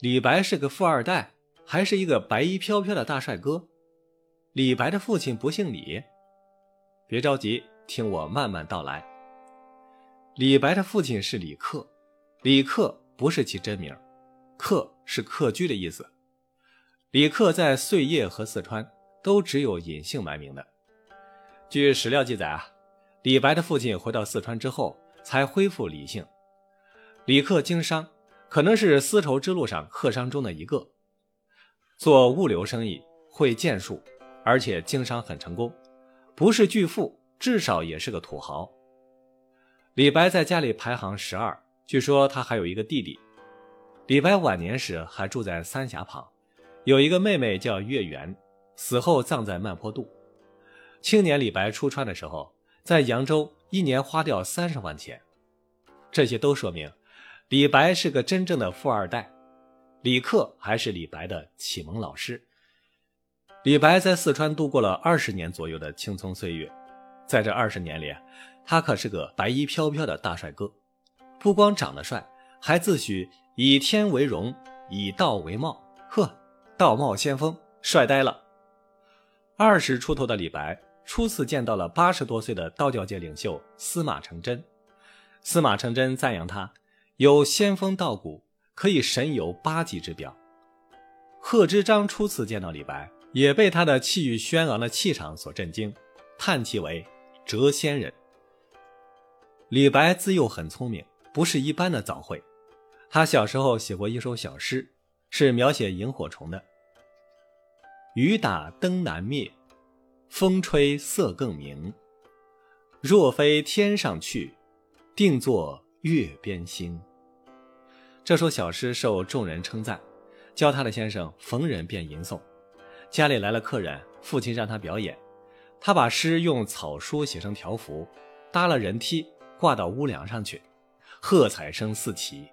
李白是个富二代，还是一个白衣飘飘的大帅哥？李白的父亲不姓李？别着急，听我慢慢道来。李白的父亲是李克，李克不是其真名，克是客居的意思。李克在碎叶和四川都只有隐姓埋名的。据史料记载啊，李白的父亲回到四川之后才恢复李姓。李克经商，可能是丝绸之路上客商中的一个，做物流生意，会剑术，而且经商很成功，不是巨富，至少也是个土豪。李白在家里排行十二，据说他还有一个弟弟。李白晚年时还住在三峡旁，有一个妹妹叫月圆，死后葬在曼坡渡。青年李白出川的时候，在扬州一年花掉三十万钱，这些都说明。李白是个真正的富二代，李克还是李白的启蒙老师。李白在四川度过了二十年左右的青葱岁月，在这二十年里，他可是个白衣飘飘的大帅哥，不光长得帅，还自诩以天为容，以道为貌。呵，道貌先锋，帅呆了。二十出头的李白初次见到了八十多岁的道教界领袖司马承祯，司马承祯赞扬他。有仙风道骨，可以神游八极之表。贺知章初次见到李白，也被他的气宇轩昂的气场所震惊，叹其为谪仙人。李白自幼很聪明，不是一般的早慧。他小时候写过一首小诗，是描写萤火虫的：“雨打灯难灭，风吹色更明。若非天上去，定作月边星。”这首小诗受众人称赞，教他的先生逢人便吟诵。家里来了客人，父亲让他表演，他把诗用草书写成条幅，搭了人梯挂到屋梁上去，喝彩声四起，